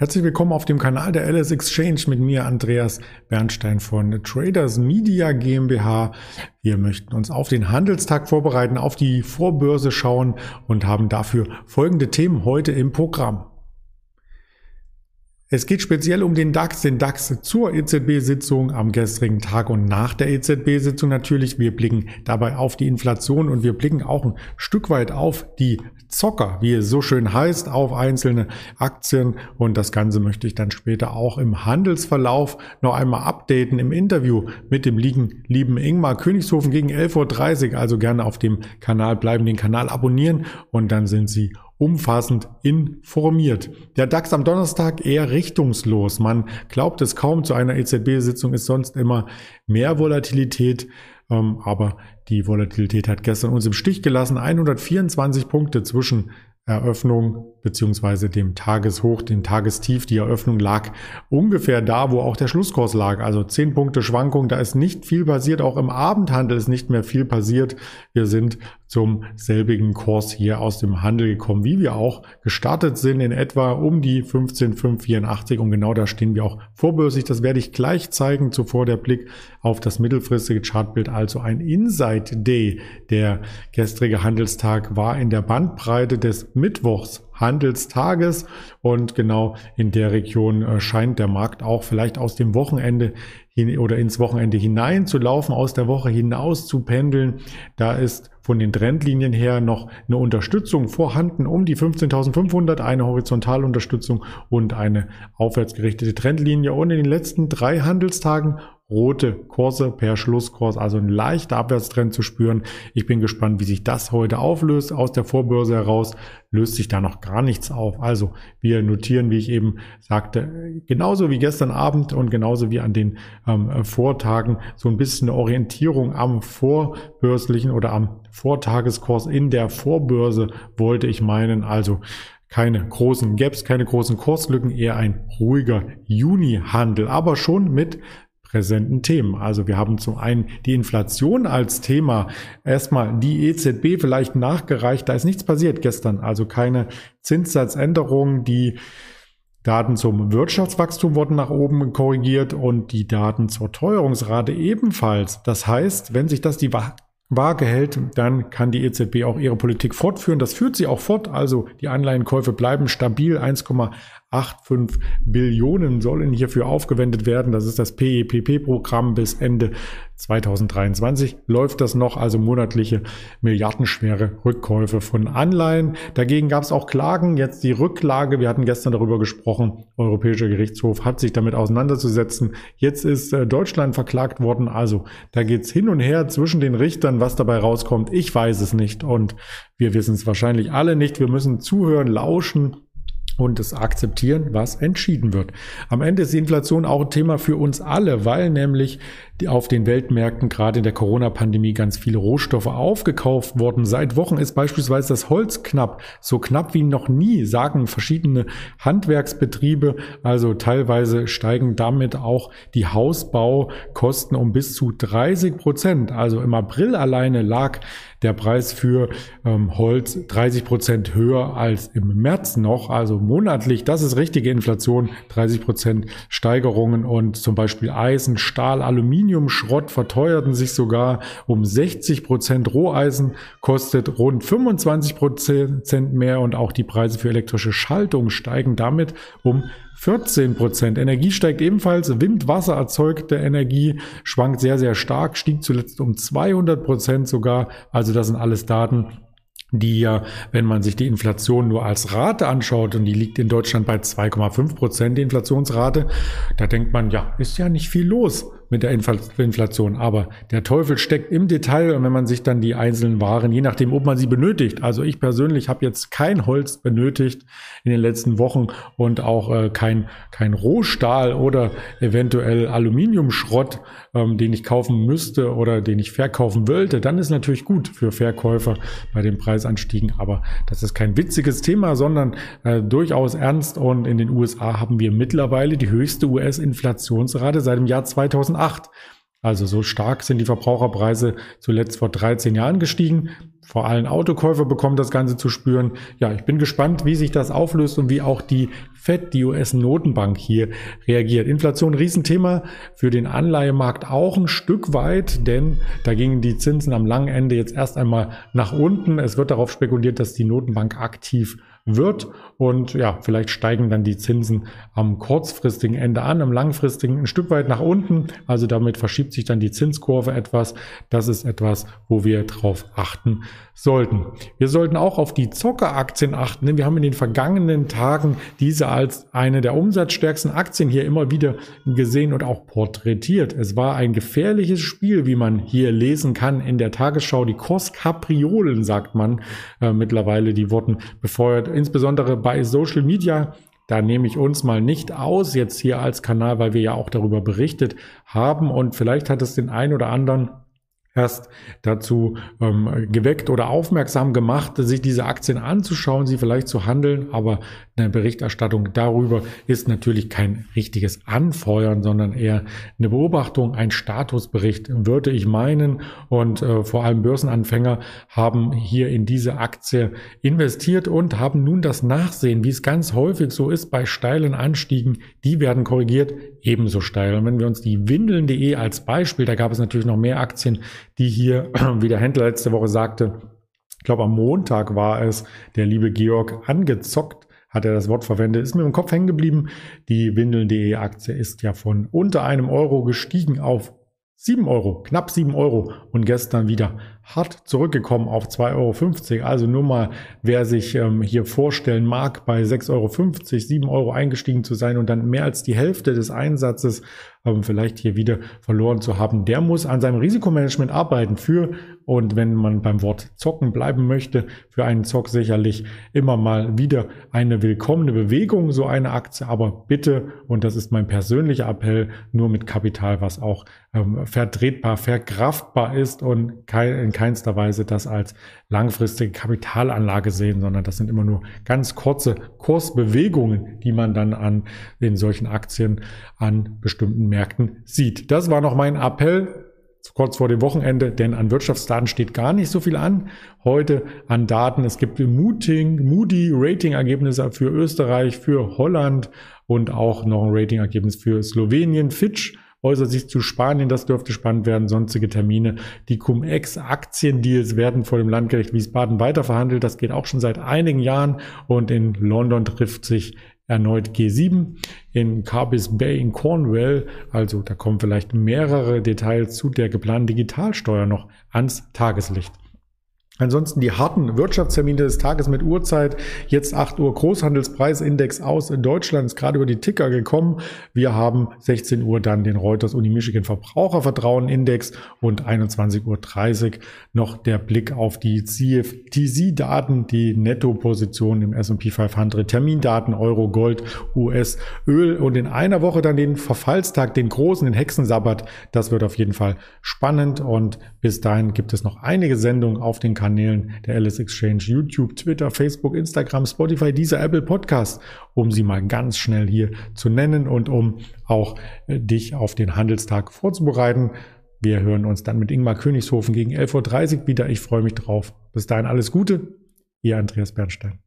Herzlich willkommen auf dem Kanal der LS Exchange mit mir, Andreas Bernstein von Traders Media GmbH. Wir möchten uns auf den Handelstag vorbereiten, auf die Vorbörse schauen und haben dafür folgende Themen heute im Programm. Es geht speziell um den DAX, den DAX zur EZB-Sitzung am gestrigen Tag und nach der EZB-Sitzung natürlich. Wir blicken dabei auf die Inflation und wir blicken auch ein Stück weit auf die Zocker, wie es so schön heißt, auf einzelne Aktien. Und das Ganze möchte ich dann später auch im Handelsverlauf noch einmal updaten im Interview mit dem lieben Ingmar Königshofen gegen 11.30 Uhr. Also gerne auf dem Kanal bleiben, den Kanal abonnieren und dann sind Sie umfassend informiert. Der DAX am Donnerstag eher richtungslos. Man glaubt es kaum, zu einer EZB-Sitzung ist sonst immer mehr Volatilität. Ähm, aber die Volatilität hat gestern uns im Stich gelassen. 124 Punkte zwischen Eröffnung beziehungsweise dem Tageshoch, dem Tagestief. Die Eröffnung lag ungefähr da, wo auch der Schlusskurs lag. Also 10 Punkte Schwankung. Da ist nicht viel passiert. Auch im Abendhandel ist nicht mehr viel passiert. Wir sind zum selbigen Kurs hier aus dem Handel gekommen, wie wir auch gestartet sind, in etwa um die 15,584 und genau da stehen wir auch vorbörslich. Das werde ich gleich zeigen. Zuvor der Blick auf das mittelfristige Chartbild, also ein Inside Day. Der gestrige Handelstag war in der Bandbreite des Mittwochs Handelstages und genau in der Region äh, scheint der Markt auch vielleicht aus dem Wochenende hin oder ins Wochenende hinein zu laufen, aus der Woche hinaus zu pendeln. Da ist von den Trendlinien her noch eine Unterstützung vorhanden um die 15.500, eine Horizontalunterstützung und eine aufwärtsgerichtete Trendlinie. Und in den letzten drei Handelstagen rote Kurse per Schlusskurs, also ein leichter Abwärtstrend zu spüren. Ich bin gespannt, wie sich das heute auflöst. Aus der Vorbörse heraus löst sich da noch gar nichts auf. Also wir notieren, wie ich eben sagte, genauso wie gestern Abend und genauso wie an den ähm, Vortagen so ein bisschen eine Orientierung am vorbörslichen oder am Vortageskurs in der Vorbörse wollte ich meinen. Also keine großen Gaps, keine großen Kurslücken, eher ein ruhiger Juni-Handel, aber schon mit präsenten Themen. Also wir haben zum einen die Inflation als Thema. Erstmal die EZB vielleicht nachgereicht. Da ist nichts passiert gestern. Also keine Zinssatzänderungen. Die Daten zum Wirtschaftswachstum wurden nach oben korrigiert und die Daten zur Teuerungsrate ebenfalls. Das heißt, wenn sich das die Waage hält, dann kann die EZB auch ihre Politik fortführen. Das führt sie auch fort. Also die Anleihenkäufe bleiben stabil. 1,85 Billionen sollen hierfür aufgewendet werden. Das ist das PEPP-Programm bis Ende 2023 läuft das noch, also monatliche milliardenschwere Rückkäufe von Anleihen. Dagegen gab es auch Klagen, jetzt die Rücklage, wir hatten gestern darüber gesprochen, Europäischer Gerichtshof hat sich damit auseinanderzusetzen. Jetzt ist äh, Deutschland verklagt worden, also da geht's hin und her zwischen den Richtern, was dabei rauskommt. Ich weiß es nicht und wir wissen es wahrscheinlich alle nicht. Wir müssen zuhören, lauschen und es akzeptieren, was entschieden wird. Am Ende ist die Inflation auch ein Thema für uns alle, weil nämlich auf den Weltmärkten gerade in der Corona-Pandemie ganz viele Rohstoffe aufgekauft wurden. Seit Wochen ist beispielsweise das Holz knapp, so knapp wie noch nie, sagen verschiedene Handwerksbetriebe. Also teilweise steigen damit auch die Hausbaukosten um bis zu 30 Prozent. Also im April alleine lag der Preis für ähm, Holz 30 Prozent höher als im März noch. Also monatlich, das ist richtige Inflation, 30 Prozent Steigerungen und zum Beispiel Eisen, Stahl, Aluminium, Schrott verteuerten sich sogar um 60 Prozent. Roheisen kostet rund 25 Prozent mehr und auch die Preise für elektrische Schaltung steigen damit um 14 Prozent. Energie steigt ebenfalls. Wind, Wasser erzeugte Energie schwankt sehr, sehr stark, stieg zuletzt um 200 Prozent sogar. Also das sind alles Daten, die ja, wenn man sich die Inflation nur als Rate anschaut und die liegt in Deutschland bei 2,5 Prozent, die Inflationsrate, da denkt man, ja, ist ja nicht viel los mit der Inflation. Aber der Teufel steckt im Detail und wenn man sich dann die einzelnen Waren, je nachdem, ob man sie benötigt. Also ich persönlich habe jetzt kein Holz benötigt in den letzten Wochen und auch äh, kein, kein Rohstahl oder eventuell Aluminiumschrott, ähm, den ich kaufen müsste oder den ich verkaufen wollte. Dann ist natürlich gut für Verkäufer bei den Preisanstiegen. Aber das ist kein witziges Thema, sondern äh, durchaus ernst. Und in den USA haben wir mittlerweile die höchste US-Inflationsrate seit dem Jahr 2008. 2008. Also so stark sind die Verbraucherpreise zuletzt vor 13 Jahren gestiegen. Vor allem Autokäufer bekommen das Ganze zu spüren. Ja, ich bin gespannt, wie sich das auflöst und wie auch die FED, die US-Notenbank hier reagiert. Inflation, Riesenthema für den Anleihemarkt auch ein Stück weit, denn da gingen die Zinsen am langen Ende jetzt erst einmal nach unten. Es wird darauf spekuliert, dass die Notenbank aktiv wird. Und ja, vielleicht steigen dann die Zinsen am kurzfristigen Ende an, am langfristigen ein Stück weit nach unten. Also damit verschiebt sich dann die Zinskurve etwas. Das ist etwas, wo wir drauf achten sollten. Wir sollten auch auf die Zockeraktien achten, denn wir haben in den vergangenen Tagen diese als eine der umsatzstärksten Aktien hier immer wieder gesehen und auch porträtiert. Es war ein gefährliches Spiel, wie man hier lesen kann in der Tagesschau. Die Kos-Kapriolen, sagt man äh, mittlerweile, die wurden befeuert, insbesondere bei Social Media. Da nehme ich uns mal nicht aus jetzt hier als Kanal, weil wir ja auch darüber berichtet haben und vielleicht hat es den einen oder anderen erst dazu ähm, geweckt oder aufmerksam gemacht, sich diese Aktien anzuschauen, sie vielleicht zu handeln. Aber eine Berichterstattung darüber ist natürlich kein richtiges Anfeuern, sondern eher eine Beobachtung, ein Statusbericht, würde ich meinen. Und äh, vor allem Börsenanfänger haben hier in diese Aktie investiert und haben nun das Nachsehen, wie es ganz häufig so ist bei steilen Anstiegen. Die werden korrigiert ebenso steil. Und wenn wir uns die Windeln.de als Beispiel, da gab es natürlich noch mehr Aktien, die hier, wie der Händler letzte Woche sagte, ich glaube am Montag war es, der liebe Georg angezockt hat er das Wort verwendet, ist mir im Kopf hängen geblieben. Die Windeln.de Aktie ist ja von unter einem Euro gestiegen auf 7 Euro, knapp 7 Euro und gestern wieder hart zurückgekommen auf 2,50 Euro. Also nur mal, wer sich ähm, hier vorstellen mag, bei 6,50 Euro, 7 Euro eingestiegen zu sein und dann mehr als die Hälfte des Einsatzes ähm, vielleicht hier wieder verloren zu haben, der muss an seinem Risikomanagement arbeiten für und wenn man beim Wort zocken bleiben möchte, für einen Zock sicherlich immer mal wieder eine willkommene Bewegung, so eine Aktie, aber bitte, und das ist mein persönlicher Appell, nur mit Kapital, was auch ähm, vertretbar, verkraftbar ist und kein, in keinster Weise das als langfristige Kapitalanlage sehen, sondern das sind immer nur ganz kurze Kursbewegungen, die man dann an in solchen Aktien an bestimmten Märkten sieht. Das war noch mein Appell kurz vor dem Wochenende, denn an Wirtschaftsdaten steht gar nicht so viel an. Heute an Daten. Es gibt Mooting, Moody Rating-Ergebnisse für Österreich, für Holland und auch noch ein Rating-Ergebnis für Slowenien. Fitch äußert sich zu Spanien, das dürfte spannend werden, sonstige Termine. Die Cum-Ex-Aktiendeals werden vor dem Landgericht Wiesbaden weiterverhandelt. Das geht auch schon seit einigen Jahren und in London trifft sich erneut G7 in Carbis Bay in Cornwall. Also da kommen vielleicht mehrere Details zu der geplanten Digitalsteuer noch ans Tageslicht. Ansonsten die harten Wirtschaftstermine des Tages mit Uhrzeit. Jetzt 8 Uhr Großhandelspreisindex aus in Deutschland ist gerade über die Ticker gekommen. Wir haben 16 Uhr dann den Reuters Uni Michigan Verbrauchervertrauen-Index und 21.30 Uhr noch der Blick auf die CFTC-Daten, die Nettoposition im S&P 500, Termindaten, Euro, Gold, US, Öl und in einer Woche dann den Verfallstag, den großen, den Hexensabbat. Das wird auf jeden Fall spannend und bis dahin gibt es noch einige Sendungen auf den Kanal Kanälen der Alice Exchange, YouTube, Twitter, Facebook, Instagram, Spotify, dieser Apple Podcast, um sie mal ganz schnell hier zu nennen und um auch äh, dich auf den Handelstag vorzubereiten. Wir hören uns dann mit Ingmar Königshofen gegen 11.30 Uhr wieder. Ich freue mich drauf. Bis dahin alles Gute. Ihr Andreas Bernstein.